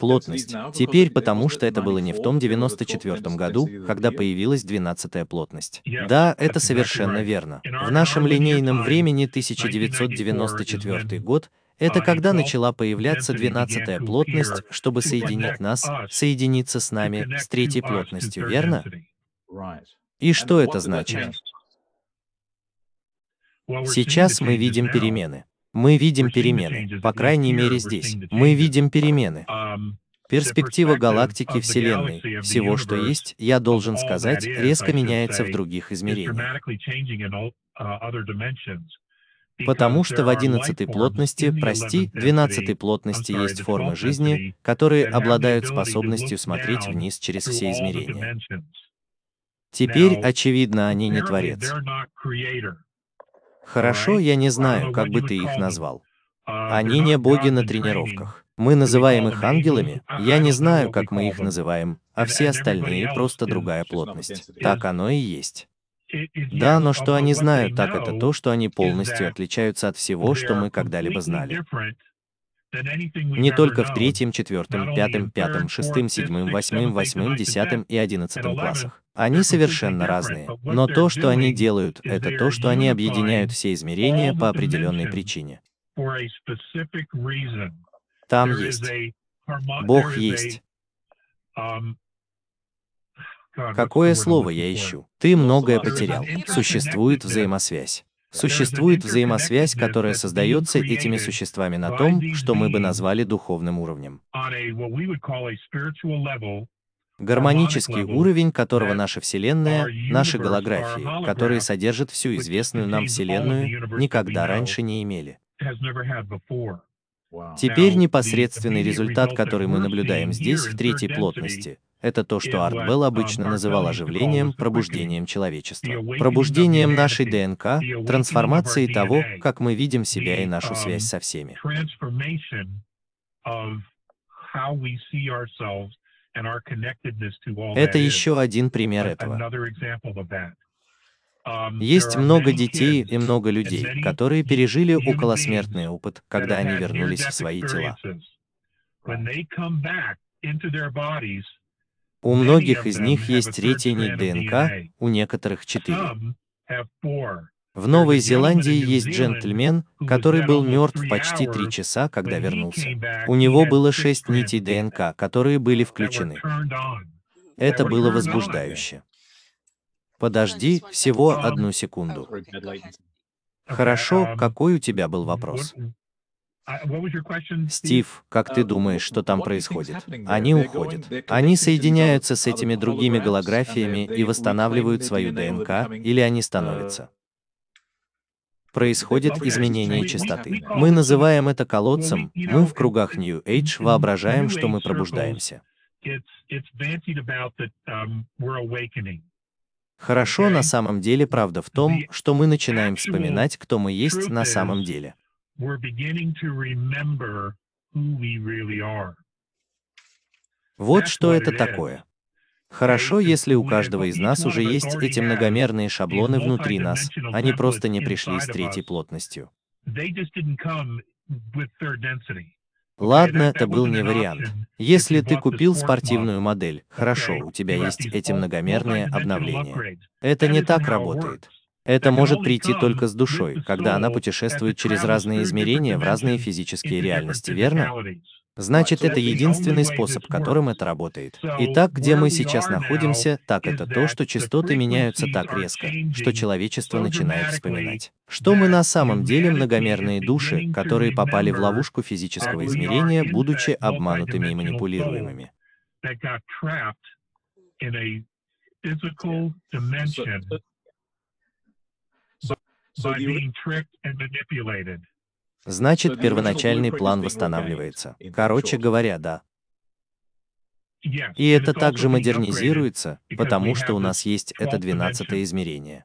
Плотность. Теперь потому, что это было не в том 94 году, когда появилась 12 плотность. Да, это совершенно верно. В нашем линейном времени 1994 год это когда начала появляться 12 плотность, чтобы соединить нас, соединиться с нами с третьей плотностью, верно? И что это значит? Сейчас мы видим перемены. Мы видим перемены, по крайней мере здесь. Мы видим перемены. Перспектива галактики Вселенной, всего, что есть, я должен сказать, резко меняется в других измерениях. Потому что в одиннадцатой плотности, прости, двенадцатой плотности есть формы жизни, которые обладают способностью смотреть вниз через все измерения. Теперь, очевидно, они не Творец. Хорошо, я не знаю, как бы ты их назвал. Они не боги на тренировках. Мы называем их ангелами, я не знаю, как мы их называем, а все остальные просто другая плотность. Так оно и есть. Да, но что они знают, так это то, что они полностью отличаются от всего, что мы когда-либо знали. Не только в третьем, четвертом, пятом, пятом, шестом, седьмом, восьмом, восьмом, десятом и одиннадцатом классах. Они совершенно разные, но то, что они делают, это то, что они объединяют все измерения по определенной причине. Там есть. Бог есть. Какое слово я ищу? Ты многое потерял. Существует взаимосвязь. Существует взаимосвязь, которая создается этими существами на том, что мы бы назвали духовным уровнем. Гармонический уровень, которого наша Вселенная, наши голографии, которые содержат всю известную нам Вселенную, никогда раньше не имели. Теперь непосредственный результат, который мы наблюдаем здесь, в третьей плотности, это то, что Арт Белл обычно называл оживлением, пробуждением человечества, пробуждением нашей ДНК, трансформацией того, как мы видим себя и нашу связь со всеми. Это еще один пример этого. Есть много детей и много людей, которые пережили околосмертный опыт, когда они вернулись в свои тела. У многих из них есть третья нить ДНК, у некоторых четыре. В Новой Зеландии есть джентльмен, который был мертв почти три часа, когда вернулся. У него было шесть нитей ДНК, которые были включены. Это было возбуждающе. Подожди всего одну секунду. Хорошо, какой у тебя был вопрос? Стив, как ты думаешь, что там происходит? Они уходят. Они соединяются с этими другими голографиями и восстанавливают свою ДНК, или они становятся. Происходит изменение частоты. Мы называем это колодцем, мы в кругах New Age воображаем, что мы пробуждаемся. Хорошо, на самом деле правда в том, что мы начинаем вспоминать, кто мы есть на самом деле we're beginning to remember who we really are. Вот что это такое. Хорошо, если у каждого из нас уже есть эти многомерные шаблоны внутри нас, они просто не пришли с третьей плотностью. Ладно, это был не вариант. Если ты купил спортивную модель, хорошо, у тебя есть эти многомерные обновления. Это не так работает. Это может прийти только с душой, когда она путешествует через разные измерения в разные физические реальности, верно? Значит, это единственный способ, которым это работает. Итак, где мы сейчас находимся, так это то, что частоты меняются так резко, что человечество начинает вспоминать. Что мы на самом деле многомерные души, которые попали в ловушку физического измерения, будучи обманутыми и манипулируемыми. Значит, первоначальный план восстанавливается. Короче говоря, да. И это также модернизируется, потому что у нас есть это двенадцатое измерение.